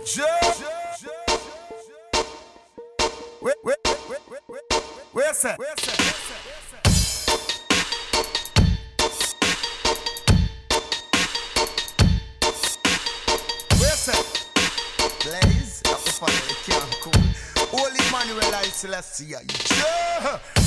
Wait, wait, wait, wait, wait, wait. Where's that? Where's that? Where's that? Blaze up the fire, it can't cool. Holy Emmanuel, I Selassie I. Yeah.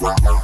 Wow.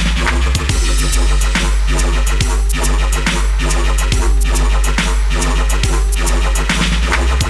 you're not a